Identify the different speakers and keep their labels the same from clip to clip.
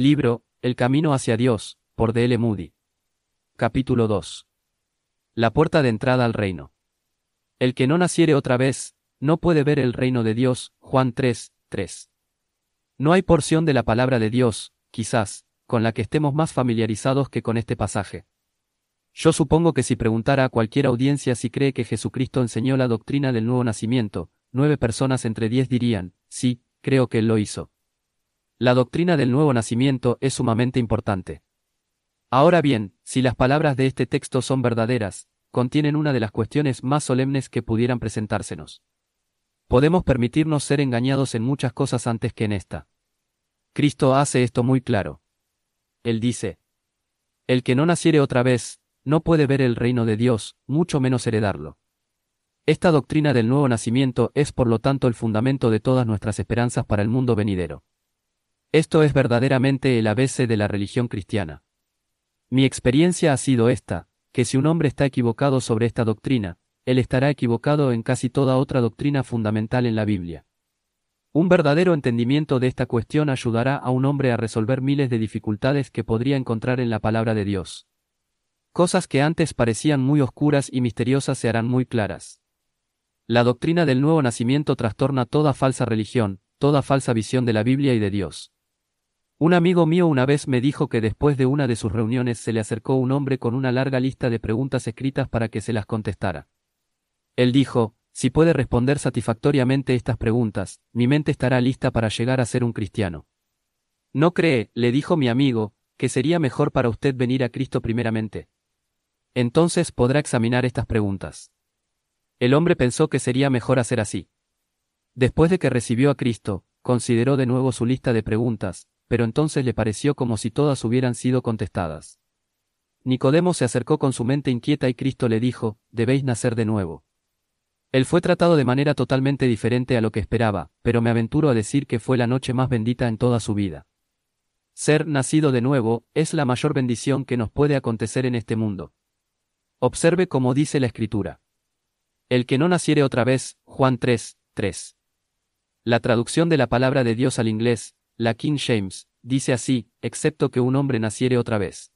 Speaker 1: Libro, El Camino hacia Dios, por D. L. Moody. Capítulo 2. La puerta de entrada al reino. El que no naciere otra vez, no puede ver el reino de Dios. Juan 3, 3. No hay porción de la palabra de Dios, quizás, con la que estemos más familiarizados que con este pasaje. Yo supongo que si preguntara a cualquier audiencia si cree que Jesucristo enseñó la doctrina del nuevo nacimiento, nueve personas entre diez dirían, sí, creo que él lo hizo. La doctrina del nuevo nacimiento es sumamente importante. Ahora bien, si las palabras de este texto son verdaderas, contienen una de las cuestiones más solemnes que pudieran presentársenos. Podemos permitirnos ser engañados en muchas cosas antes que en esta. Cristo hace esto muy claro. Él dice, El que no naciere otra vez, no puede ver el reino de Dios, mucho menos heredarlo. Esta doctrina del nuevo nacimiento es por lo tanto el fundamento de todas nuestras esperanzas para el mundo venidero. Esto es verdaderamente el ABC de la religión cristiana. Mi experiencia ha sido esta, que si un hombre está equivocado sobre esta doctrina, él estará equivocado en casi toda otra doctrina fundamental en la Biblia. Un verdadero entendimiento de esta cuestión ayudará a un hombre a resolver miles de dificultades que podría encontrar en la palabra de Dios. Cosas que antes parecían muy oscuras y misteriosas se harán muy claras. La doctrina del nuevo nacimiento trastorna toda falsa religión, toda falsa visión de la Biblia y de Dios. Un amigo mío una vez me dijo que después de una de sus reuniones se le acercó un hombre con una larga lista de preguntas escritas para que se las contestara. Él dijo, si puede responder satisfactoriamente estas preguntas, mi mente estará lista para llegar a ser un cristiano. ¿No cree, le dijo mi amigo, que sería mejor para usted venir a Cristo primeramente? Entonces podrá examinar estas preguntas. El hombre pensó que sería mejor hacer así. Después de que recibió a Cristo, consideró de nuevo su lista de preguntas, pero entonces le pareció como si todas hubieran sido contestadas. Nicodemo se acercó con su mente inquieta y Cristo le dijo, debéis nacer de nuevo. Él fue tratado de manera totalmente diferente a lo que esperaba, pero me aventuro a decir que fue la noche más bendita en toda su vida. Ser nacido de nuevo es la mayor bendición que nos puede acontecer en este mundo. Observe cómo dice la Escritura. El que no naciere otra vez, Juan 3, 3. La traducción de la palabra de Dios al inglés, la King James, dice así, excepto que un hombre naciere otra vez.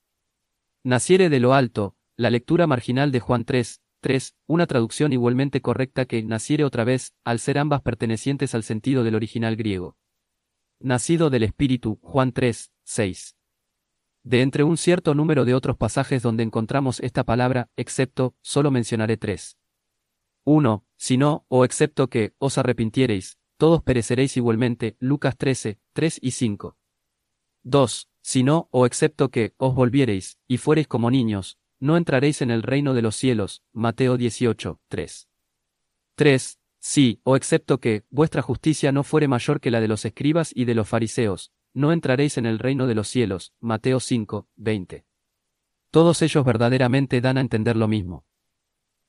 Speaker 1: Naciere de lo alto, la lectura marginal de Juan 3, 3, una traducción igualmente correcta que naciere otra vez, al ser ambas pertenecientes al sentido del original griego. Nacido del Espíritu, Juan 3, 6. De entre un cierto número de otros pasajes donde encontramos esta palabra, excepto, solo mencionaré tres. 1. Si no, o excepto que, os arrepintiereis, todos pereceréis igualmente, Lucas 13, 3 y 5. 2. Si no, o excepto que, os volviereis, y fuereis como niños, no entraréis en el reino de los cielos, Mateo 18, 3. 3. Sí, o excepto que, vuestra justicia no fuere mayor que la de los escribas y de los fariseos, no entraréis en el reino de los cielos, Mateo 5, 20. Todos ellos verdaderamente dan a entender lo mismo.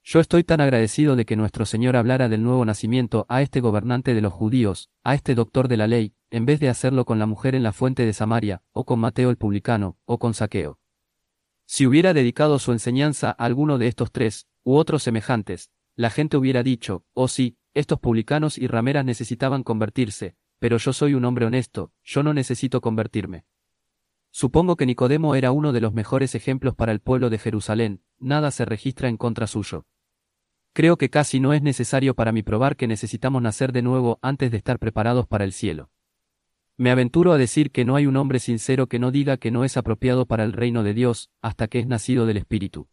Speaker 1: Yo estoy tan agradecido de que nuestro Señor hablara del nuevo nacimiento a este gobernante de los judíos, a este doctor de la ley, en vez de hacerlo con la mujer en la fuente de Samaria, o con Mateo el publicano, o con Saqueo. Si hubiera dedicado su enseñanza a alguno de estos tres, u otros semejantes, la gente hubiera dicho, oh sí, estos publicanos y rameras necesitaban convertirse, pero yo soy un hombre honesto, yo no necesito convertirme. Supongo que Nicodemo era uno de los mejores ejemplos para el pueblo de Jerusalén, nada se registra en contra suyo. Creo que casi no es necesario para mí probar que necesitamos nacer de nuevo antes de estar preparados para el cielo. Me aventuro a decir que no hay un hombre sincero que no diga que no es apropiado para el reino de Dios, hasta que es nacido del Espíritu.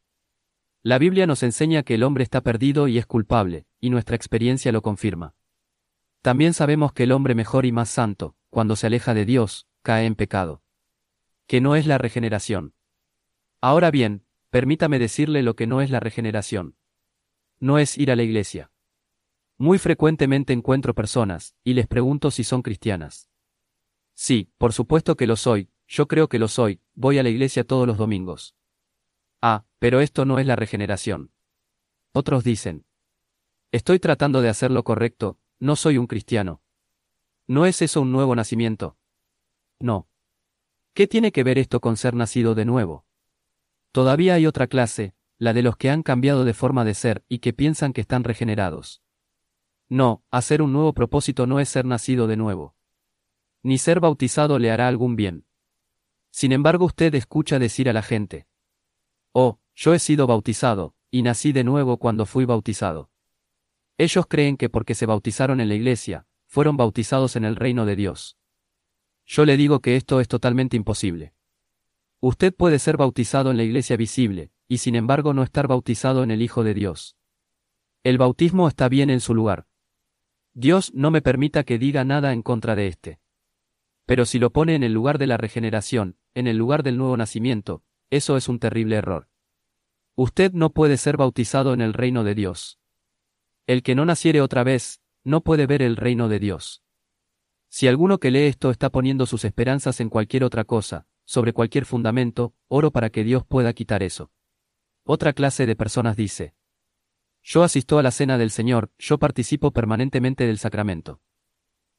Speaker 1: La Biblia nos enseña que el hombre está perdido y es culpable, y nuestra experiencia lo confirma. También sabemos que el hombre mejor y más santo, cuando se aleja de Dios, cae en pecado. Que no es la regeneración. Ahora bien, permítame decirle lo que no es la regeneración no es ir a la iglesia. Muy frecuentemente encuentro personas, y les pregunto si son cristianas. Sí, por supuesto que lo soy, yo creo que lo soy, voy a la iglesia todos los domingos. Ah, pero esto no es la regeneración. Otros dicen. Estoy tratando de hacer lo correcto, no soy un cristiano. ¿No es eso un nuevo nacimiento? No. ¿Qué tiene que ver esto con ser nacido de nuevo? Todavía hay otra clase, la de los que han cambiado de forma de ser y que piensan que están regenerados. No, hacer un nuevo propósito no es ser nacido de nuevo. Ni ser bautizado le hará algún bien. Sin embargo usted escucha decir a la gente, Oh, yo he sido bautizado, y nací de nuevo cuando fui bautizado. Ellos creen que porque se bautizaron en la iglesia, fueron bautizados en el reino de Dios. Yo le digo que esto es totalmente imposible. Usted puede ser bautizado en la iglesia visible, y sin embargo no estar bautizado en el Hijo de Dios. El bautismo está bien en su lugar. Dios no me permita que diga nada en contra de este. Pero si lo pone en el lugar de la regeneración, en el lugar del nuevo nacimiento, eso es un terrible error. Usted no puede ser bautizado en el reino de Dios. El que no naciere otra vez, no puede ver el reino de Dios. Si alguno que lee esto está poniendo sus esperanzas en cualquier otra cosa, sobre cualquier fundamento, oro para que Dios pueda quitar eso. Otra clase de personas dice, yo asisto a la cena del Señor, yo participo permanentemente del sacramento.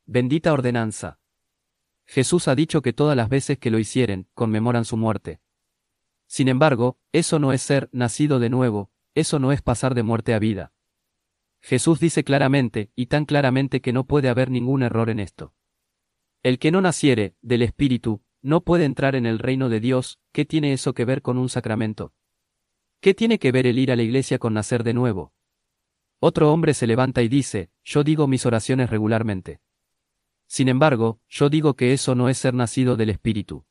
Speaker 1: Bendita ordenanza. Jesús ha dicho que todas las veces que lo hicieren, conmemoran su muerte. Sin embargo, eso no es ser nacido de nuevo, eso no es pasar de muerte a vida. Jesús dice claramente, y tan claramente que no puede haber ningún error en esto. El que no naciere, del Espíritu, no puede entrar en el reino de Dios, ¿qué tiene eso que ver con un sacramento? ¿Qué tiene que ver el ir a la iglesia con nacer de nuevo? Otro hombre se levanta y dice, yo digo mis oraciones regularmente. Sin embargo, yo digo que eso no es ser nacido del Espíritu.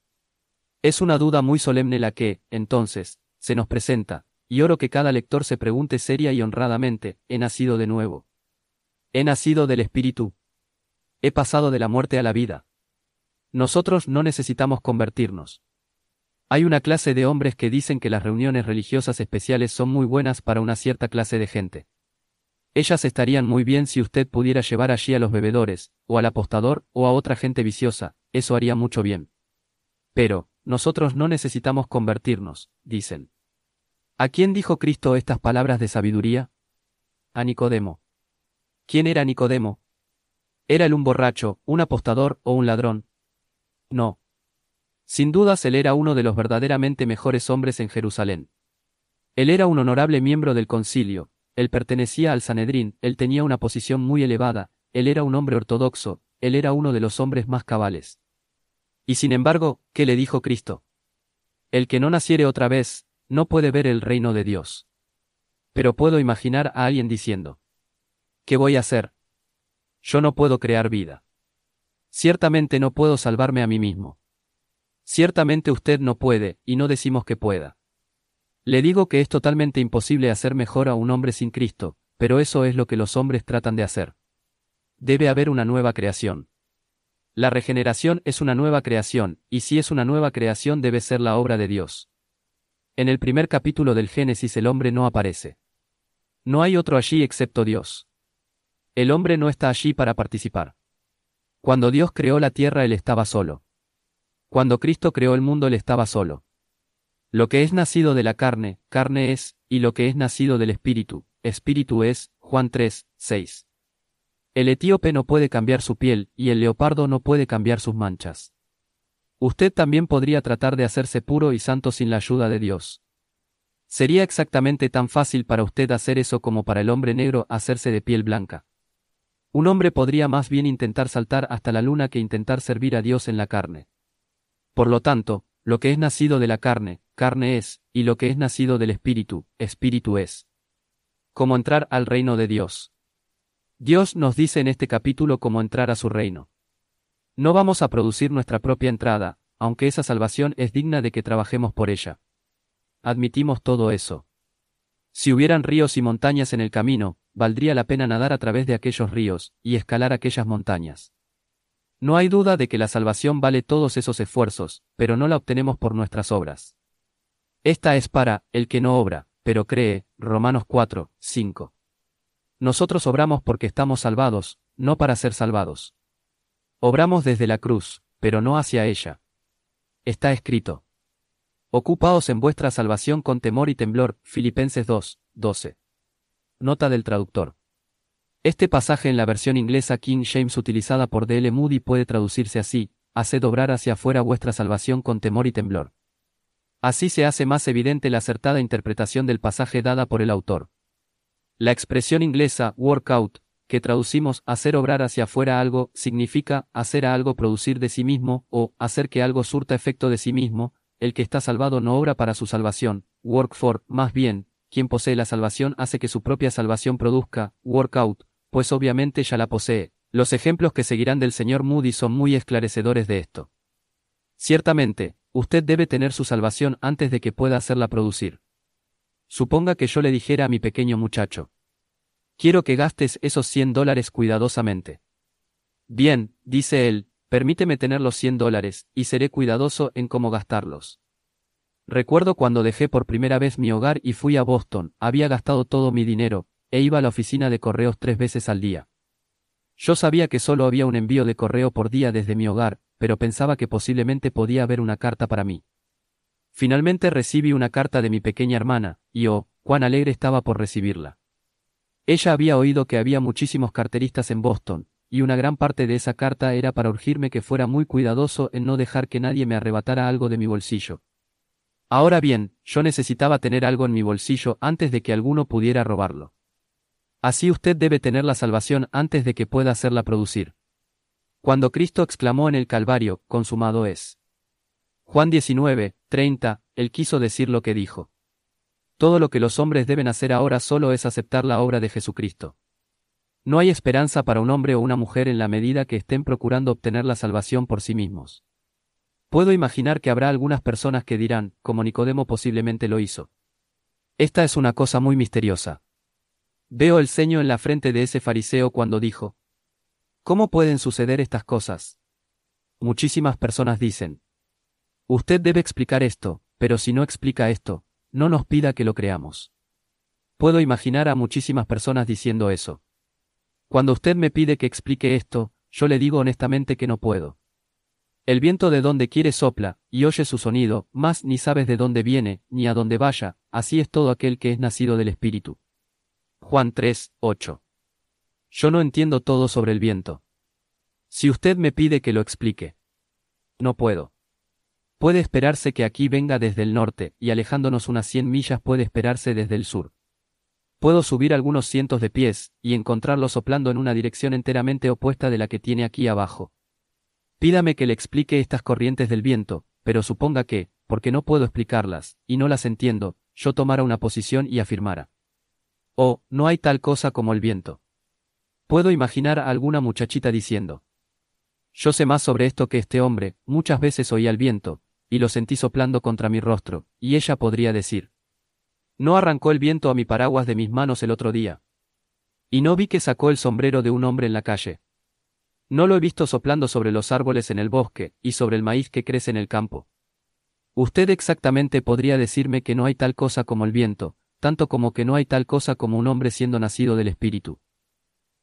Speaker 1: Es una duda muy solemne la que, entonces, se nos presenta, y oro que cada lector se pregunte seria y honradamente, ¿he nacido de nuevo? ¿He nacido del Espíritu? ¿He pasado de la muerte a la vida? Nosotros no necesitamos convertirnos. Hay una clase de hombres que dicen que las reuniones religiosas especiales son muy buenas para una cierta clase de gente. Ellas estarían muy bien si usted pudiera llevar allí a los bebedores, o al apostador, o a otra gente viciosa, eso haría mucho bien. Pero, nosotros no necesitamos convertirnos, dicen. ¿A quién dijo Cristo estas palabras de sabiduría? A Nicodemo. ¿Quién era Nicodemo? ¿Era él un borracho, un apostador o un ladrón? No, sin dudas él era uno de los verdaderamente mejores hombres en Jerusalén. Él era un honorable miembro del concilio, él pertenecía al Sanedrín, él tenía una posición muy elevada, él era un hombre ortodoxo, él era uno de los hombres más cabales. Y sin embargo, ¿qué le dijo Cristo? El que no naciere otra vez, no puede ver el reino de Dios. Pero puedo imaginar a alguien diciendo, ¿qué voy a hacer? Yo no puedo crear vida. Ciertamente no puedo salvarme a mí mismo. Ciertamente usted no puede, y no decimos que pueda. Le digo que es totalmente imposible hacer mejor a un hombre sin Cristo, pero eso es lo que los hombres tratan de hacer. Debe haber una nueva creación. La regeneración es una nueva creación, y si es una nueva creación debe ser la obra de Dios. En el primer capítulo del Génesis el hombre no aparece. No hay otro allí excepto Dios. El hombre no está allí para participar. Cuando Dios creó la tierra él estaba solo. Cuando Cristo creó el mundo él estaba solo. Lo que es nacido de la carne, carne es, y lo que es nacido del espíritu, espíritu es, Juan 3, 6. El etíope no puede cambiar su piel, y el leopardo no puede cambiar sus manchas. Usted también podría tratar de hacerse puro y santo sin la ayuda de Dios. Sería exactamente tan fácil para usted hacer eso como para el hombre negro hacerse de piel blanca. Un hombre podría más bien intentar saltar hasta la luna que intentar servir a Dios en la carne. Por lo tanto, lo que es nacido de la carne, carne es, y lo que es nacido del Espíritu, Espíritu es. Cómo entrar al reino de Dios. Dios nos dice en este capítulo cómo entrar a su reino. No vamos a producir nuestra propia entrada, aunque esa salvación es digna de que trabajemos por ella. Admitimos todo eso. Si hubieran ríos y montañas en el camino, valdría la pena nadar a través de aquellos ríos, y escalar aquellas montañas. No hay duda de que la salvación vale todos esos esfuerzos, pero no la obtenemos por nuestras obras. Esta es para el que no obra, pero cree, Romanos 4, 5. Nosotros obramos porque estamos salvados, no para ser salvados. Obramos desde la cruz, pero no hacia ella. Está escrito. Ocupaos en vuestra salvación con temor y temblor, Filipenses 2, 12. Nota del traductor. Este pasaje en la versión inglesa King James utilizada por D.L. Moody puede traducirse así, haced obrar hacia afuera vuestra salvación con temor y temblor. Así se hace más evidente la acertada interpretación del pasaje dada por el autor. La expresión inglesa work out que traducimos hacer obrar hacia afuera algo, significa hacer a algo producir de sí mismo, o hacer que algo surta efecto de sí mismo, el que está salvado no obra para su salvación, work for, más bien, quien posee la salvación hace que su propia salvación produzca, work out, pues obviamente ya la posee. Los ejemplos que seguirán del señor Moody son muy esclarecedores de esto. Ciertamente, usted debe tener su salvación antes de que pueda hacerla producir. Suponga que yo le dijera a mi pequeño muchacho. Quiero que gastes esos 100 dólares cuidadosamente. Bien, dice él, permíteme tener los 100 dólares, y seré cuidadoso en cómo gastarlos. Recuerdo cuando dejé por primera vez mi hogar y fui a Boston, había gastado todo mi dinero, e iba a la oficina de correos tres veces al día. Yo sabía que solo había un envío de correo por día desde mi hogar, pero pensaba que posiblemente podía haber una carta para mí. Finalmente recibí una carta de mi pequeña hermana, y oh, cuán alegre estaba por recibirla. Ella había oído que había muchísimos carteristas en Boston, y una gran parte de esa carta era para urgirme que fuera muy cuidadoso en no dejar que nadie me arrebatara algo de mi bolsillo. Ahora bien, yo necesitaba tener algo en mi bolsillo antes de que alguno pudiera robarlo. Así usted debe tener la salvación antes de que pueda hacerla producir. Cuando Cristo exclamó en el Calvario, consumado es. Juan 19, 30, él quiso decir lo que dijo. Todo lo que los hombres deben hacer ahora solo es aceptar la obra de Jesucristo. No hay esperanza para un hombre o una mujer en la medida que estén procurando obtener la salvación por sí mismos. Puedo imaginar que habrá algunas personas que dirán, como Nicodemo posiblemente lo hizo. Esta es una cosa muy misteriosa. Veo el ceño en la frente de ese fariseo cuando dijo, ¿Cómo pueden suceder estas cosas? Muchísimas personas dicen, Usted debe explicar esto, pero si no explica esto, no nos pida que lo creamos. Puedo imaginar a muchísimas personas diciendo eso. Cuando usted me pide que explique esto, yo le digo honestamente que no puedo. El viento de donde quiere sopla, y oye su sonido, mas ni sabes de dónde viene, ni a dónde vaya, así es todo aquel que es nacido del Espíritu. Juan 3, 8. Yo no entiendo todo sobre el viento. Si usted me pide que lo explique. No puedo. Puede esperarse que aquí venga desde el norte, y alejándonos unas cien millas puede esperarse desde el sur. Puedo subir algunos cientos de pies, y encontrarlo soplando en una dirección enteramente opuesta de la que tiene aquí abajo. Pídame que le explique estas corrientes del viento, pero suponga que, porque no puedo explicarlas, y no las entiendo, yo tomara una posición y afirmara. Oh, no hay tal cosa como el viento. Puedo imaginar a alguna muchachita diciendo. Yo sé más sobre esto que este hombre, muchas veces oí al viento, y lo sentí soplando contra mi rostro, y ella podría decir. No arrancó el viento a mi paraguas de mis manos el otro día. Y no vi que sacó el sombrero de un hombre en la calle. No lo he visto soplando sobre los árboles en el bosque, y sobre el maíz que crece en el campo. Usted exactamente podría decirme que no hay tal cosa como el viento, tanto como que no hay tal cosa como un hombre siendo nacido del Espíritu.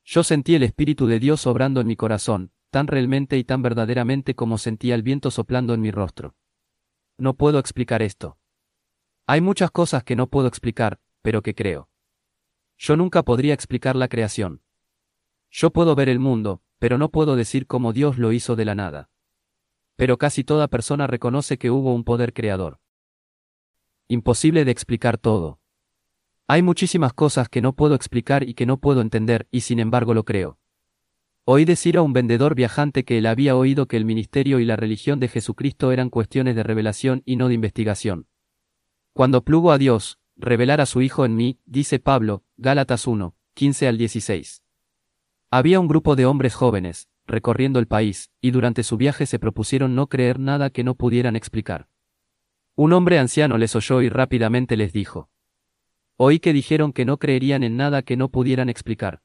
Speaker 1: Yo sentí el Espíritu de Dios obrando en mi corazón, tan realmente y tan verdaderamente como sentía el viento soplando en mi rostro. No puedo explicar esto. Hay muchas cosas que no puedo explicar, pero que creo. Yo nunca podría explicar la creación. Yo puedo ver el mundo, pero no puedo decir cómo Dios lo hizo de la nada. Pero casi toda persona reconoce que hubo un poder creador. Imposible de explicar todo. Hay muchísimas cosas que no puedo explicar y que no puedo entender, y sin embargo lo creo. Oí decir a un vendedor viajante que él había oído que el ministerio y la religión de Jesucristo eran cuestiones de revelación y no de investigación. Cuando plugo a Dios, revelar a su Hijo en mí, dice Pablo, Gálatas 1, 15 al 16. Había un grupo de hombres jóvenes, recorriendo el país, y durante su viaje se propusieron no creer nada que no pudieran explicar. Un hombre anciano les oyó y rápidamente les dijo. Oí que dijeron que no creerían en nada que no pudieran explicar.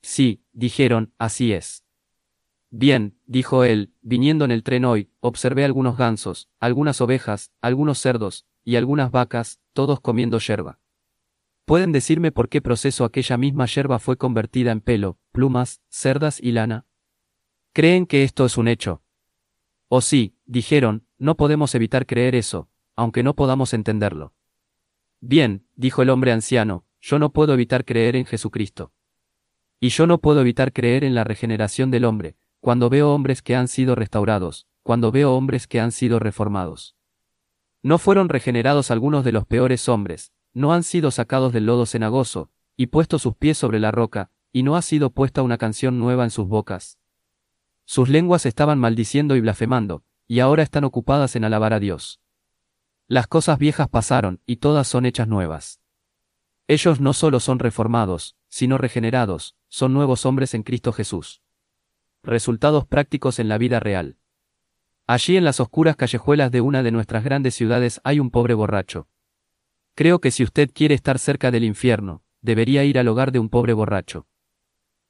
Speaker 1: Sí, dijeron, así es. Bien, dijo él, viniendo en el tren hoy, observé algunos gansos, algunas ovejas, algunos cerdos, y algunas vacas, todos comiendo yerba. ¿Pueden decirme por qué proceso aquella misma yerba fue convertida en pelo, plumas, cerdas y lana? ¿Creen que esto es un hecho? O sí, dijeron, no podemos evitar creer eso, aunque no podamos entenderlo. Bien, dijo el hombre anciano, yo no puedo evitar creer en Jesucristo. Y yo no puedo evitar creer en la regeneración del hombre, cuando veo hombres que han sido restaurados, cuando veo hombres que han sido reformados. No fueron regenerados algunos de los peores hombres, no han sido sacados del lodo cenagoso, y puesto sus pies sobre la roca, y no ha sido puesta una canción nueva en sus bocas. Sus lenguas estaban maldiciendo y blasfemando, y ahora están ocupadas en alabar a Dios. Las cosas viejas pasaron, y todas son hechas nuevas. Ellos no solo son reformados, sino regenerados, son nuevos hombres en Cristo Jesús. Resultados prácticos en la vida real. Allí en las oscuras callejuelas de una de nuestras grandes ciudades hay un pobre borracho. Creo que si usted quiere estar cerca del infierno, debería ir al hogar de un pobre borracho.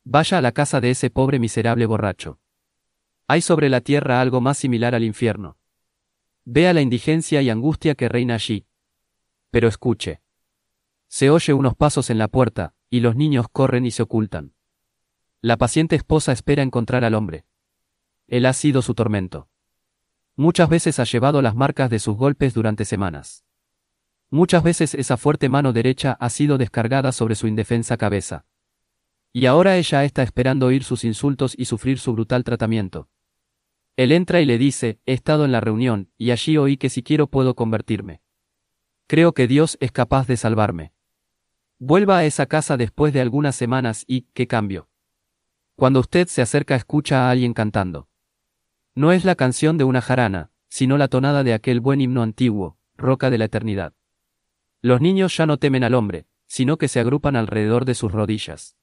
Speaker 1: Vaya a la casa de ese pobre miserable borracho. Hay sobre la tierra algo más similar al infierno. Vea la indigencia y angustia que reina allí. Pero escuche. Se oye unos pasos en la puerta, y los niños corren y se ocultan. La paciente esposa espera encontrar al hombre. Él ha sido su tormento. Muchas veces ha llevado las marcas de sus golpes durante semanas. Muchas veces esa fuerte mano derecha ha sido descargada sobre su indefensa cabeza. Y ahora ella está esperando oír sus insultos y sufrir su brutal tratamiento. Él entra y le dice, he estado en la reunión, y allí oí que si quiero puedo convertirme. Creo que Dios es capaz de salvarme. Vuelva a esa casa después de algunas semanas y, ¿qué cambio? Cuando usted se acerca escucha a alguien cantando. No es la canción de una jarana, sino la tonada de aquel buen himno antiguo, roca de la eternidad. Los niños ya no temen al hombre, sino que se agrupan alrededor de sus rodillas.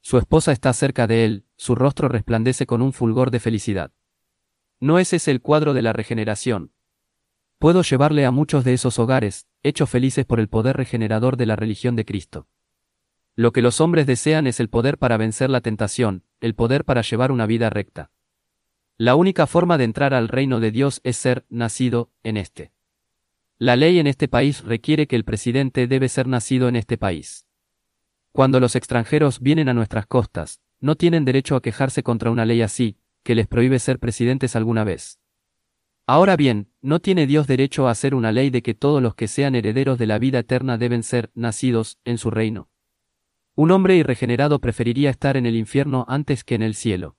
Speaker 1: Su esposa está cerca de él, su rostro resplandece con un fulgor de felicidad. No es ese el cuadro de la regeneración, Puedo llevarle a muchos de esos hogares, hechos felices por el poder regenerador de la religión de Cristo. Lo que los hombres desean es el poder para vencer la tentación, el poder para llevar una vida recta. La única forma de entrar al reino de Dios es ser nacido en este. La ley en este país requiere que el presidente debe ser nacido en este país. Cuando los extranjeros vienen a nuestras costas, no tienen derecho a quejarse contra una ley así, que les prohíbe ser presidentes alguna vez. Ahora bien, ¿no tiene Dios derecho a hacer una ley de que todos los que sean herederos de la vida eterna deben ser nacidos en su reino? Un hombre irregenerado preferiría estar en el infierno antes que en el cielo.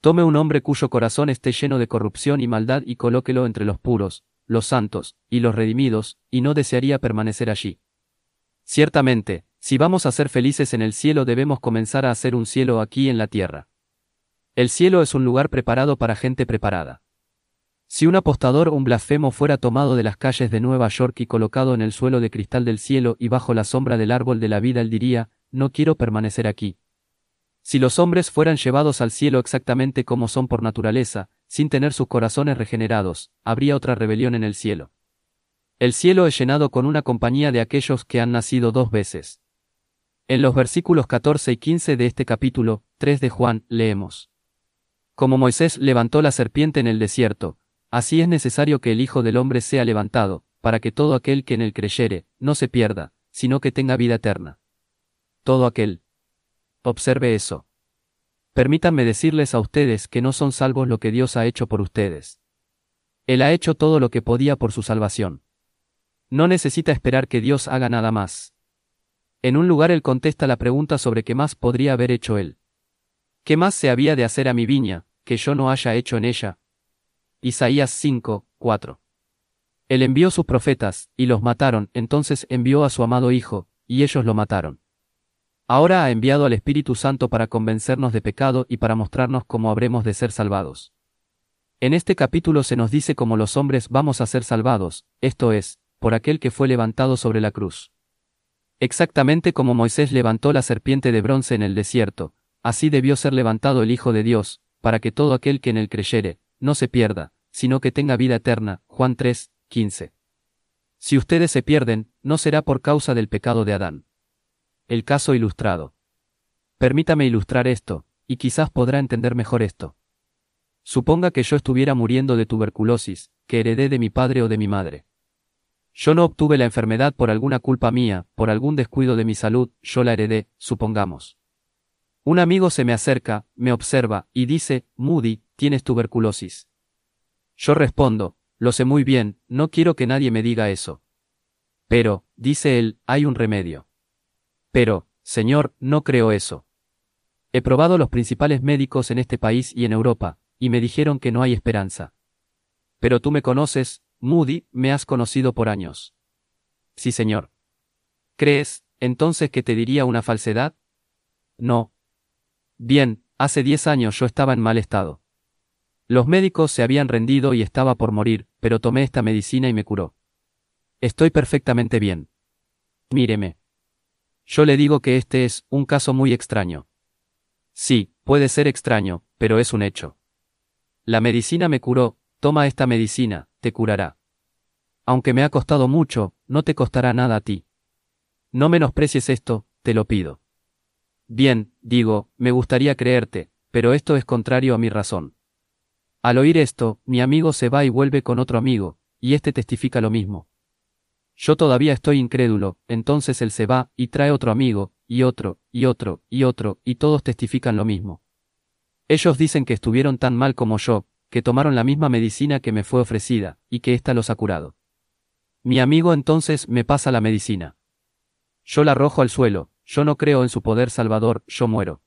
Speaker 1: Tome un hombre cuyo corazón esté lleno de corrupción y maldad y colóquelo entre los puros, los santos, y los redimidos, y no desearía permanecer allí. Ciertamente, si vamos a ser felices en el cielo debemos comenzar a hacer un cielo aquí en la tierra. El cielo es un lugar preparado para gente preparada. Si un apostador o un blasfemo fuera tomado de las calles de Nueva York y colocado en el suelo de cristal del cielo y bajo la sombra del árbol de la vida, él diría, no quiero permanecer aquí. Si los hombres fueran llevados al cielo exactamente como son por naturaleza, sin tener sus corazones regenerados, habría otra rebelión en el cielo. El cielo es llenado con una compañía de aquellos que han nacido dos veces. En los versículos 14 y 15 de este capítulo 3 de Juan leemos. Como Moisés levantó la serpiente en el desierto, Así es necesario que el Hijo del Hombre sea levantado, para que todo aquel que en él creyere, no se pierda, sino que tenga vida eterna. Todo aquel. Observe eso. Permítanme decirles a ustedes que no son salvos lo que Dios ha hecho por ustedes. Él ha hecho todo lo que podía por su salvación. No necesita esperar que Dios haga nada más. En un lugar él contesta la pregunta sobre qué más podría haber hecho él. ¿Qué más se había de hacer a mi viña, que yo no haya hecho en ella? Isaías 5, 4. Él envió sus profetas, y los mataron, entonces envió a su amado Hijo, y ellos lo mataron. Ahora ha enviado al Espíritu Santo para convencernos de pecado y para mostrarnos cómo habremos de ser salvados. En este capítulo se nos dice cómo los hombres vamos a ser salvados, esto es, por aquel que fue levantado sobre la cruz. Exactamente como Moisés levantó la serpiente de bronce en el desierto, así debió ser levantado el Hijo de Dios, para que todo aquel que en él creyere, no se pierda, sino que tenga vida eterna. Juan 3, 15. Si ustedes se pierden, no será por causa del pecado de Adán. El caso ilustrado. Permítame ilustrar esto, y quizás podrá entender mejor esto. Suponga que yo estuviera muriendo de tuberculosis, que heredé de mi padre o de mi madre. Yo no obtuve la enfermedad por alguna culpa mía, por algún descuido de mi salud, yo la heredé, supongamos. Un amigo se me acerca, me observa, y dice, Moody, tienes tuberculosis. Yo respondo, lo sé muy bien, no quiero que nadie me diga eso. Pero, dice él, hay un remedio. Pero, señor, no creo eso. He probado los principales médicos en este país y en Europa, y me dijeron que no hay esperanza. Pero tú me conoces, Moody, me has conocido por años. Sí, señor. ¿Crees, entonces, que te diría una falsedad? no. Bien, hace diez años yo estaba en mal estado. Los médicos se habían rendido y estaba por morir, pero tomé esta medicina y me curó. Estoy perfectamente bien. Míreme. Yo le digo que este es un caso muy extraño. Sí, puede ser extraño, pero es un hecho. La medicina me curó, toma esta medicina, te curará. Aunque me ha costado mucho, no te costará nada a ti. No menosprecies esto, te lo pido. Bien, digo, me gustaría creerte, pero esto es contrario a mi razón. Al oír esto, mi amigo se va y vuelve con otro amigo, y este testifica lo mismo. Yo todavía estoy incrédulo, entonces él se va, y trae otro amigo, y otro, y otro, y otro, y todos testifican lo mismo. Ellos dicen que estuvieron tan mal como yo, que tomaron la misma medicina que me fue ofrecida, y que ésta los ha curado. Mi amigo entonces me pasa la medicina. Yo la arrojo al suelo, yo no creo en su poder salvador, yo muero.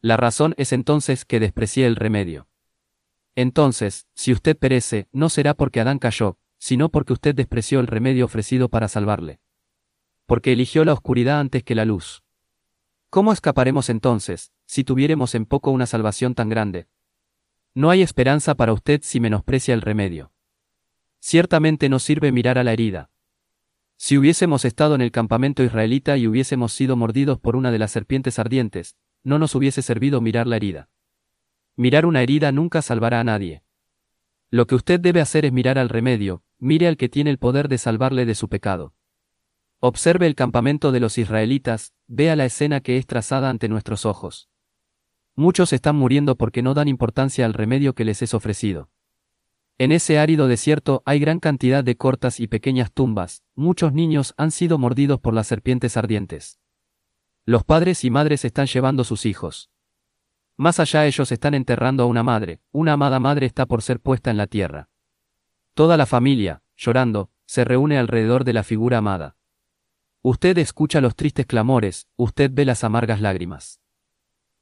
Speaker 1: La razón es entonces que desprecié el remedio. Entonces, si usted perece, no será porque Adán cayó, sino porque usted despreció el remedio ofrecido para salvarle. Porque eligió la oscuridad antes que la luz. ¿Cómo escaparemos entonces, si tuviéremos en poco una salvación tan grande? No hay esperanza para usted si menosprecia el remedio. Ciertamente no sirve mirar a la herida. Si hubiésemos estado en el campamento israelita y hubiésemos sido mordidos por una de las serpientes ardientes, no nos hubiese servido mirar la herida. Mirar una herida nunca salvará a nadie. Lo que usted debe hacer es mirar al remedio, mire al que tiene el poder de salvarle de su pecado. Observe el campamento de los israelitas, vea la escena que es trazada ante nuestros ojos. Muchos están muriendo porque no dan importancia al remedio que les es ofrecido. En ese árido desierto hay gran cantidad de cortas y pequeñas tumbas, muchos niños han sido mordidos por las serpientes ardientes. Los padres y madres están llevando sus hijos. Más allá ellos están enterrando a una madre, una amada madre está por ser puesta en la tierra. Toda la familia, llorando, se reúne alrededor de la figura amada. Usted escucha los tristes clamores, usted ve las amargas lágrimas.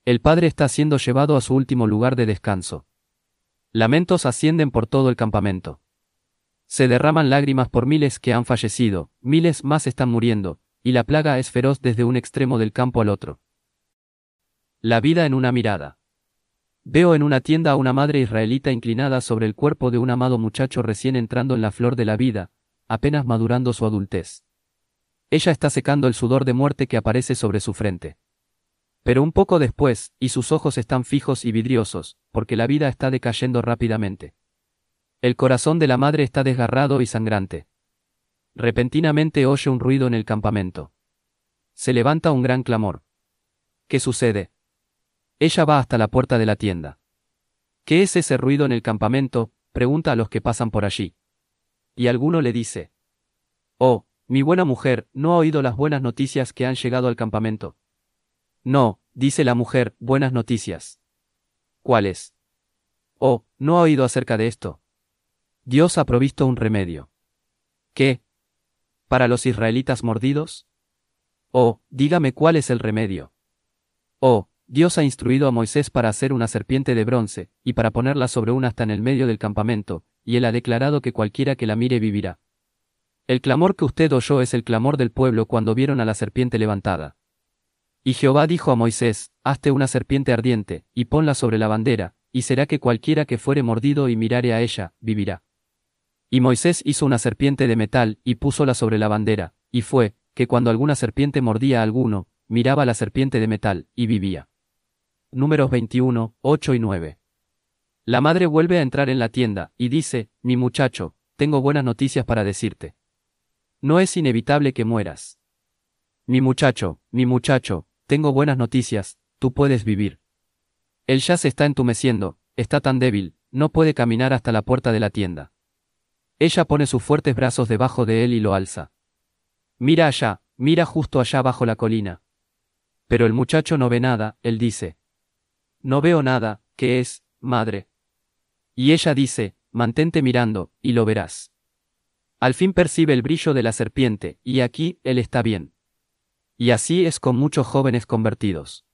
Speaker 1: El padre está siendo llevado a su último lugar de descanso. Lamentos ascienden por todo el campamento. Se derraman lágrimas por miles que han fallecido, miles más están muriendo, y la plaga es feroz desde un extremo del campo al otro. La vida en una mirada. Veo en una tienda a una madre israelita inclinada sobre el cuerpo de un amado muchacho recién entrando en la flor de la vida, apenas madurando su adultez. Ella está secando el sudor de muerte que aparece sobre su frente. Pero un poco después, y sus ojos están fijos y vidriosos, porque la vida está decayendo rápidamente. El corazón de la madre está desgarrado y sangrante. Repentinamente oye un ruido en el campamento. Se levanta un gran clamor. ¿Qué sucede? Ella va hasta la puerta de la tienda. ¿Qué es ese ruido en el campamento? pregunta a los que pasan por allí. Y alguno le dice. Oh, mi buena mujer, ¿no ha oído las buenas noticias que han llegado al campamento? No, dice la mujer, buenas noticias. ¿Cuáles? Oh, ¿no ha oído acerca de esto? Dios ha provisto un remedio. ¿Qué? ¿Para los israelitas mordidos? Oh, dígame cuál es el remedio. Oh, Dios ha instruido a Moisés para hacer una serpiente de bronce, y para ponerla sobre un hasta en el medio del campamento, y él ha declarado que cualquiera que la mire vivirá. El clamor que usted oyó es el clamor del pueblo cuando vieron a la serpiente levantada. Y Jehová dijo a Moisés, Hazte una serpiente ardiente, y ponla sobre la bandera, y será que cualquiera que fuere mordido y mirare a ella, vivirá. Y Moisés hizo una serpiente de metal, y púsola sobre la bandera, y fue, que cuando alguna serpiente mordía a alguno, miraba la serpiente de metal, y vivía números 21, 8 y 9. La madre vuelve a entrar en la tienda, y dice, mi muchacho, tengo buenas noticias para decirte. No es inevitable que mueras. Mi muchacho, mi muchacho, tengo buenas noticias, tú puedes vivir. Él ya se está entumeciendo, está tan débil, no puede caminar hasta la puerta de la tienda. Ella pone sus fuertes brazos debajo de él y lo alza. Mira allá, mira justo allá bajo la colina. Pero el muchacho no ve nada, él dice, no veo nada, ¿qué es, madre? Y ella dice, mantente mirando, y lo verás. Al fin percibe el brillo de la serpiente, y aquí, él está bien. Y así es con muchos jóvenes convertidos.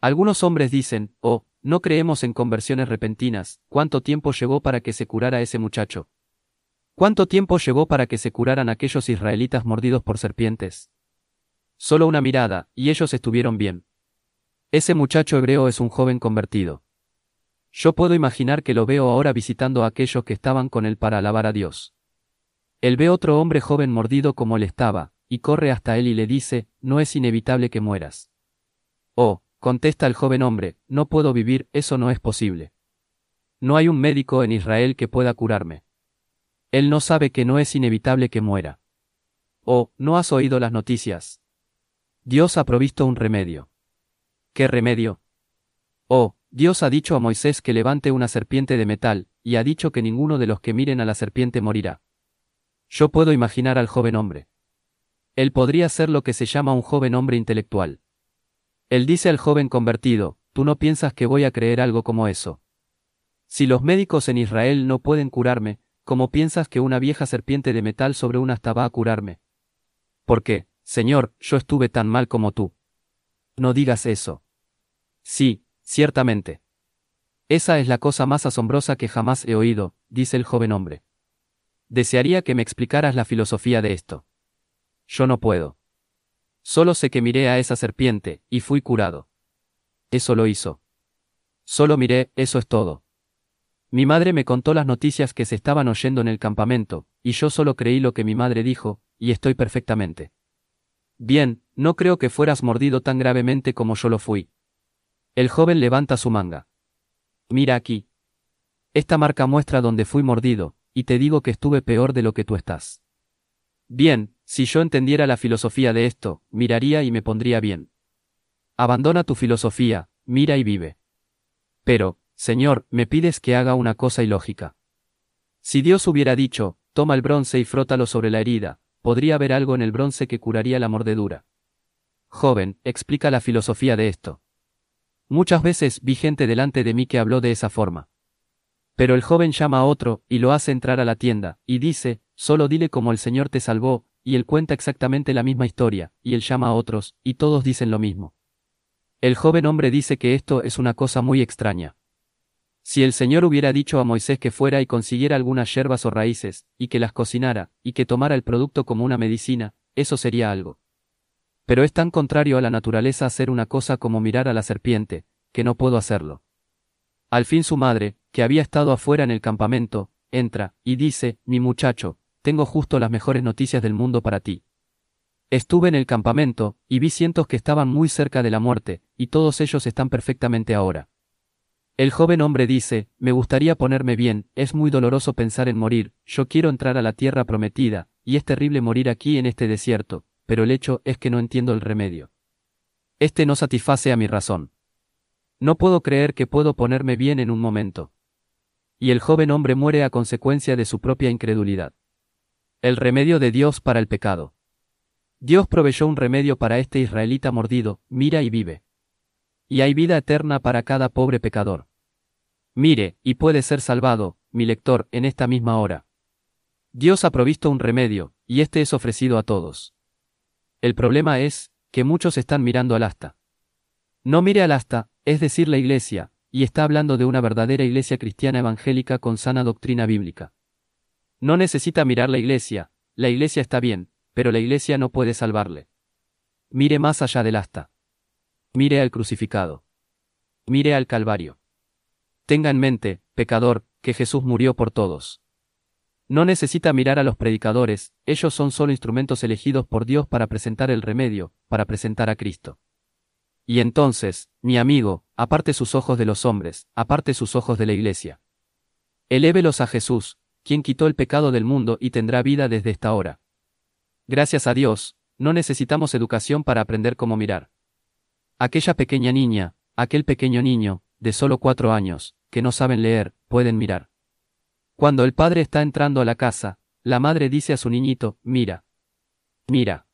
Speaker 1: Algunos hombres dicen, oh, no creemos en conversiones repentinas, ¿cuánto tiempo llevó para que se curara ese muchacho? ¿Cuánto tiempo llevó para que se curaran aquellos israelitas mordidos por serpientes? Solo una mirada, y ellos estuvieron bien. Ese muchacho hebreo es un joven convertido. Yo puedo imaginar que lo veo ahora visitando a aquellos que estaban con él para alabar a Dios. Él ve otro hombre joven mordido como él estaba, y corre hasta él y le dice, no es inevitable que mueras. Oh, contesta el joven hombre, no puedo vivir, eso no es posible. No hay un médico en Israel que pueda curarme. Él no sabe que no es inevitable que muera. Oh, ¿no has oído las noticias? Dios ha provisto un remedio. ¿Qué remedio? Oh, Dios ha dicho a Moisés que levante una serpiente de metal, y ha dicho que ninguno de los que miren a la serpiente morirá. Yo puedo imaginar al joven hombre. Él podría ser lo que se llama un joven hombre intelectual. Él dice al joven convertido, tú no piensas que voy a creer algo como eso. Si los médicos en Israel no pueden curarme, ¿cómo piensas que una vieja serpiente de metal sobre una asta va a curarme? ¿Por qué, Señor, yo estuve tan mal como tú? No digas eso. Sí, ciertamente. Esa es la cosa más asombrosa que jamás he oído, dice el joven hombre. Desearía que me explicaras la filosofía de esto. Yo no puedo. Solo sé que miré a esa serpiente, y fui curado. Eso lo hizo. Solo miré, eso es todo. Mi madre me contó las noticias que se estaban oyendo en el campamento, y yo solo creí lo que mi madre dijo, y estoy perfectamente. Bien, no creo que fueras mordido tan gravemente como yo lo fui. El joven levanta su manga. Mira aquí. Esta marca muestra donde fui mordido, y te digo que estuve peor de lo que tú estás. Bien, si yo entendiera la filosofía de esto, miraría y me pondría bien. Abandona tu filosofía, mira y vive. Pero, Señor, me pides que haga una cosa ilógica. Si Dios hubiera dicho, toma el bronce y frótalo sobre la herida, podría haber algo en el bronce que curaría la mordedura. Joven, explica la filosofía de esto. Muchas veces vi gente delante de mí que habló de esa forma. Pero el joven llama a otro, y lo hace entrar a la tienda, y dice, solo dile cómo el Señor te salvó, y él cuenta exactamente la misma historia, y él llama a otros, y todos dicen lo mismo. El joven hombre dice que esto es una cosa muy extraña. Si el Señor hubiera dicho a Moisés que fuera y consiguiera algunas yerbas o raíces, y que las cocinara, y que tomara el producto como una medicina, eso sería algo. Pero es tan contrario a la naturaleza hacer una cosa como mirar a la serpiente, que no puedo hacerlo. Al fin su madre, que había estado afuera en el campamento, entra, y dice, mi muchacho, tengo justo las mejores noticias del mundo para ti. Estuve en el campamento, y vi cientos que estaban muy cerca de la muerte, y todos ellos están perfectamente ahora. El joven hombre dice, me gustaría ponerme bien, es muy doloroso pensar en morir, yo quiero entrar a la tierra prometida, y es terrible morir aquí en este desierto, pero el hecho es que no entiendo el remedio. Este no satisface a mi razón. No puedo creer que puedo ponerme bien en un momento. Y el joven hombre muere a consecuencia de su propia incredulidad. El remedio de Dios para el pecado. Dios proveyó un remedio para este israelita mordido, mira y vive. Y hay vida eterna para cada pobre pecador. Mire, y puede ser salvado, mi lector, en esta misma hora. Dios ha provisto un remedio, y este es ofrecido a todos. El problema es, que muchos están mirando al asta. No mire al asta, es decir, la Iglesia, y está hablando de una verdadera Iglesia cristiana evangélica con sana doctrina bíblica. No necesita mirar la Iglesia, la Iglesia está bien, pero la Iglesia no puede salvarle. Mire más allá del asta. Mire al crucificado. Mire al Calvario. Tenga en mente, pecador, que Jesús murió por todos. No necesita mirar a los predicadores, ellos son solo instrumentos elegidos por Dios para presentar el remedio, para presentar a Cristo. Y entonces, mi amigo, aparte sus ojos de los hombres, aparte sus ojos de la iglesia. Elévelos a Jesús, quien quitó el pecado del mundo y tendrá vida desde esta hora. Gracias a Dios, no necesitamos educación para aprender cómo mirar. Aquella pequeña niña, aquel pequeño niño, de solo cuatro años, que no saben leer, pueden mirar. Cuando el padre está entrando a la casa, la madre dice a su niñito, mira. Mira.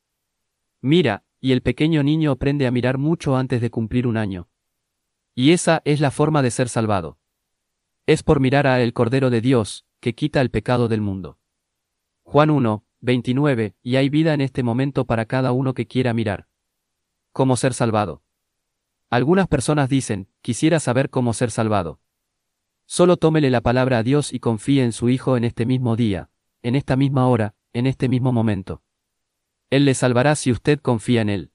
Speaker 1: Mira, y el pequeño niño aprende a mirar mucho antes de cumplir un año. Y esa es la forma de ser salvado. Es por mirar a el Cordero de Dios, que quita el pecado del mundo. Juan 1, 29, y hay vida en este momento para cada uno que quiera mirar. ¿Cómo ser salvado? Algunas personas dicen, quisiera saber cómo ser salvado. Solo tómele la palabra a Dios y confíe en su Hijo en este mismo día, en esta misma hora, en este mismo momento. Él le salvará si usted confía en Él.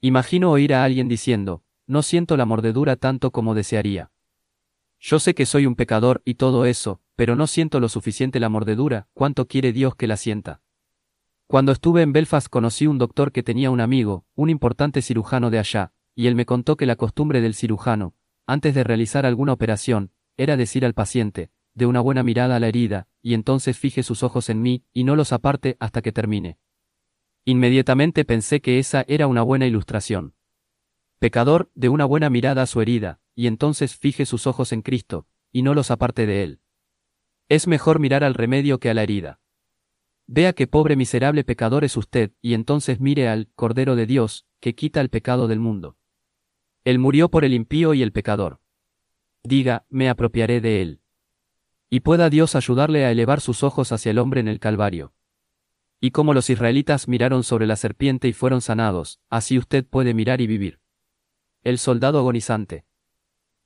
Speaker 1: Imagino oír a alguien diciendo, no siento la mordedura tanto como desearía. Yo sé que soy un pecador y todo eso, pero no siento lo suficiente la mordedura, cuánto quiere Dios que la sienta. Cuando estuve en Belfast conocí un doctor que tenía un amigo, un importante cirujano de allá, y él me contó que la costumbre del cirujano, antes de realizar alguna operación, era decir al paciente, de una buena mirada a la herida, y entonces fije sus ojos en mí, y no los aparte hasta que termine. Inmediatamente pensé que esa era una buena ilustración. Pecador, de una buena mirada a su herida, y entonces fije sus ojos en Cristo, y no los aparte de él. Es mejor mirar al remedio que a la herida. Vea que pobre miserable pecador es usted, y entonces mire al Cordero de Dios, que quita el pecado del mundo. Él murió por el impío y el pecador. Diga, me apropiaré de él. Y pueda Dios ayudarle a elevar sus ojos hacia el hombre en el Calvario. Y como los israelitas miraron sobre la serpiente y fueron sanados, así usted puede mirar y vivir. El soldado agonizante.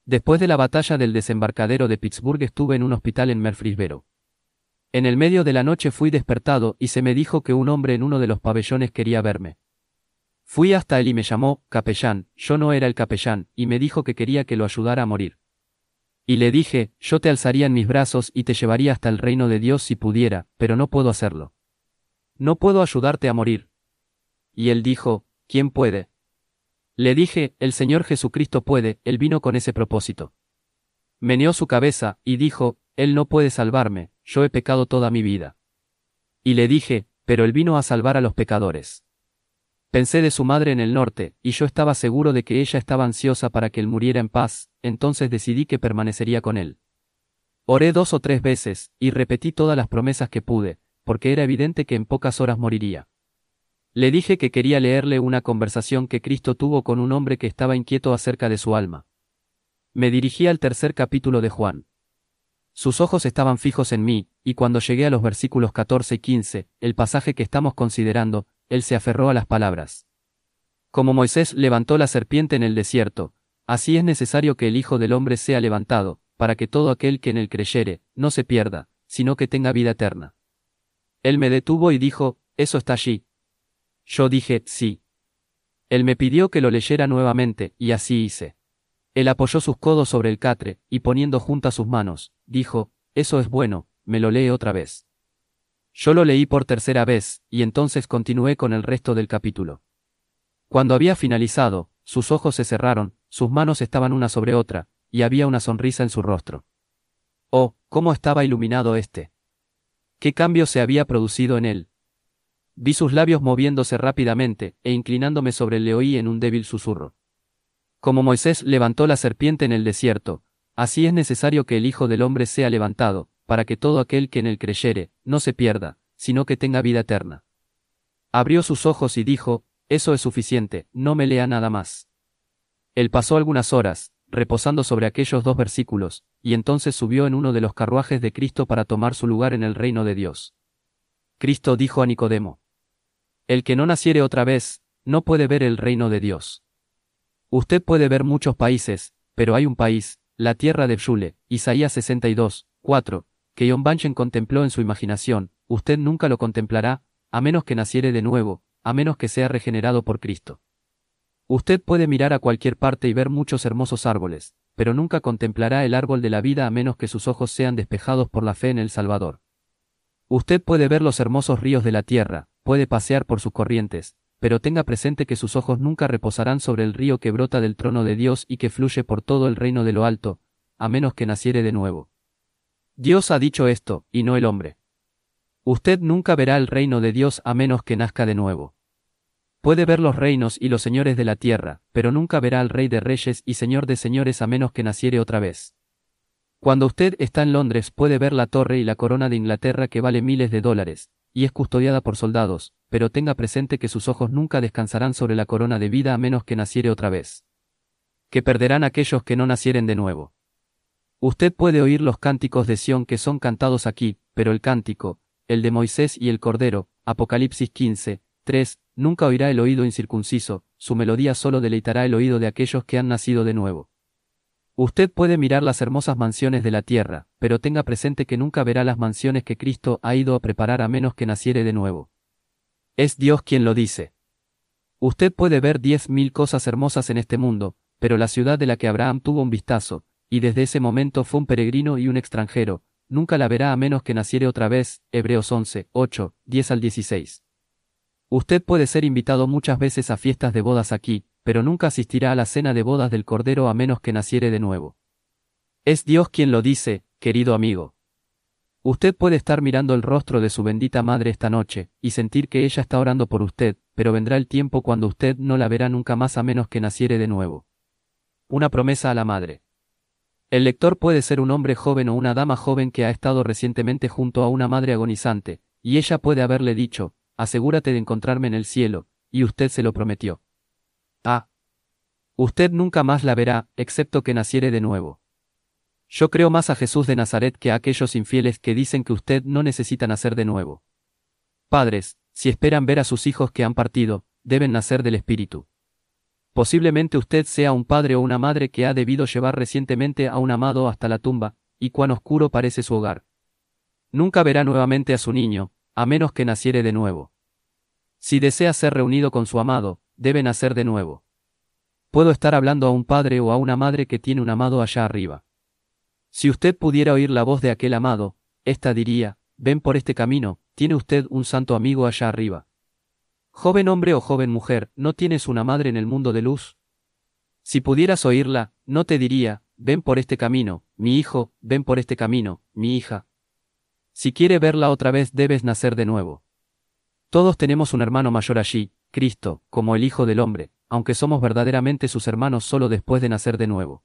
Speaker 1: Después de la batalla del desembarcadero de Pittsburgh estuve en un hospital en Murfreesboro. En el medio de la noche fui despertado y se me dijo que un hombre en uno de los pabellones quería verme. Fui hasta él y me llamó, capellán, yo no era el capellán, y me dijo que quería que lo ayudara a morir. Y le dije, yo te alzaría en mis brazos y te llevaría hasta el reino de Dios si pudiera, pero no puedo hacerlo. No puedo ayudarte a morir. Y él dijo, ¿quién puede? Le dije, el Señor Jesucristo puede, él vino con ese propósito. Meneó su cabeza, y dijo, Él no puede salvarme, yo he pecado toda mi vida. Y le dije, pero Él vino a salvar a los pecadores. Pensé de su madre en el norte, y yo estaba seguro de que ella estaba ansiosa para que él muriera en paz, entonces decidí que permanecería con él. Oré dos o tres veces, y repetí todas las promesas que pude, porque era evidente que en pocas horas moriría. Le dije que quería leerle una conversación que Cristo tuvo con un hombre que estaba inquieto acerca de su alma. Me dirigí al tercer capítulo de Juan. Sus ojos estaban fijos en mí, y cuando llegué a los versículos 14 y 15, el pasaje que estamos considerando, él se aferró a las palabras. Como Moisés levantó la serpiente en el desierto, así es necesario que el Hijo del Hombre sea levantado, para que todo aquel que en él creyere, no se pierda, sino que tenga vida eterna. Él me detuvo y dijo, Eso está allí, yo dije, sí. Él me pidió que lo leyera nuevamente, y así hice. Él apoyó sus codos sobre el catre, y poniendo juntas sus manos, dijo, Eso es bueno, me lo lee otra vez. Yo lo leí por tercera vez, y entonces continué con el resto del capítulo. Cuando había finalizado, sus ojos se cerraron, sus manos estaban una sobre otra, y había una sonrisa en su rostro. Oh, cómo estaba iluminado este. ¿Qué cambio se había producido en él? Vi sus labios moviéndose rápidamente, e inclinándome sobre le oí en un débil susurro. Como Moisés levantó la serpiente en el desierto, así es necesario que el Hijo del Hombre sea levantado, para que todo aquel que en él creyere, no se pierda, sino que tenga vida eterna. Abrió sus ojos y dijo, Eso es suficiente, no me lea nada más. Él pasó algunas horas, reposando sobre aquellos dos versículos, y entonces subió en uno de los carruajes de Cristo para tomar su lugar en el reino de Dios. Cristo dijo a Nicodemo, el que no naciere otra vez, no puede ver el reino de Dios. Usted puede ver muchos países, pero hay un país, la tierra de Shule, Isaías 62, 4, que John Banchen contempló en su imaginación, usted nunca lo contemplará, a menos que naciere de nuevo, a menos que sea regenerado por Cristo. Usted puede mirar a cualquier parte y ver muchos hermosos árboles, pero nunca contemplará el árbol de la vida a menos que sus ojos sean despejados por la fe en el Salvador. Usted puede ver los hermosos ríos de la tierra, puede pasear por sus corrientes, pero tenga presente que sus ojos nunca reposarán sobre el río que brota del trono de Dios y que fluye por todo el reino de lo alto, a menos que naciere de nuevo. Dios ha dicho esto, y no el hombre. Usted nunca verá el reino de Dios a menos que nazca de nuevo. Puede ver los reinos y los señores de la tierra, pero nunca verá al Rey de Reyes y Señor de Señores a menos que naciere otra vez. Cuando usted está en Londres puede ver la torre y la corona de Inglaterra que vale miles de dólares, y es custodiada por soldados, pero tenga presente que sus ojos nunca descansarán sobre la corona de vida a menos que naciere otra vez. Que perderán aquellos que no nacieren de nuevo. Usted puede oír los cánticos de Sión que son cantados aquí, pero el cántico, el de Moisés y el Cordero, Apocalipsis 15, 3, nunca oirá el oído incircunciso, su melodía solo deleitará el oído de aquellos que han nacido de nuevo. Usted puede mirar las hermosas mansiones de la tierra, pero tenga presente que nunca verá las mansiones que Cristo ha ido a preparar a menos que naciere de nuevo. Es Dios quien lo dice. Usted puede ver diez mil cosas hermosas en este mundo, pero la ciudad de la que Abraham tuvo un vistazo, y desde ese momento fue un peregrino y un extranjero, nunca la verá a menos que naciere otra vez, Hebreos 11, 8, 10 al 16. Usted puede ser invitado muchas veces a fiestas de bodas aquí, pero nunca asistirá a la cena de bodas del Cordero a menos que naciere de nuevo. Es Dios quien lo dice, querido amigo. Usted puede estar mirando el rostro de su bendita madre esta noche, y sentir que ella está orando por usted, pero vendrá el tiempo cuando usted no la verá nunca más a menos que naciere de nuevo. Una promesa a la madre. El lector puede ser un hombre joven o una dama joven que ha estado recientemente junto a una madre agonizante, y ella puede haberle dicho, asegúrate de encontrarme en el cielo, y usted se lo prometió. Ah. Usted nunca más la verá, excepto que naciere de nuevo. Yo creo más a Jesús de Nazaret que a aquellos infieles que dicen que usted no necesita nacer de nuevo. Padres, si esperan ver a sus hijos que han partido, deben nacer del Espíritu. Posiblemente usted sea un padre o una madre que ha debido llevar recientemente a un amado hasta la tumba, y cuán oscuro parece su hogar. Nunca verá nuevamente a su niño, a menos que naciere de nuevo. Si desea ser reunido con su amado, debe nacer de nuevo. Puedo estar hablando a un padre o a una madre que tiene un amado allá arriba. Si usted pudiera oír la voz de aquel amado, ésta diría, ven por este camino, tiene usted un santo amigo allá arriba. Joven hombre o joven mujer, ¿no tienes una madre en el mundo de luz? Si pudieras oírla, no te diría, ven por este camino, mi hijo, ven por este camino, mi hija, si quiere verla otra vez debes nacer de nuevo. Todos tenemos un hermano mayor allí, Cristo, como el Hijo del Hombre, aunque somos verdaderamente sus hermanos solo después de nacer de nuevo.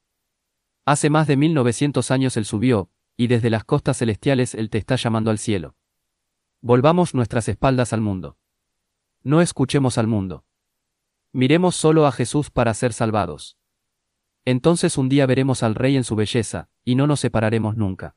Speaker 1: Hace más de 1900 años Él subió, y desde las costas celestiales Él te está llamando al cielo. Volvamos nuestras espaldas al mundo. No escuchemos al mundo. Miremos solo a Jesús para ser salvados. Entonces un día veremos al Rey en su belleza, y no nos separaremos nunca.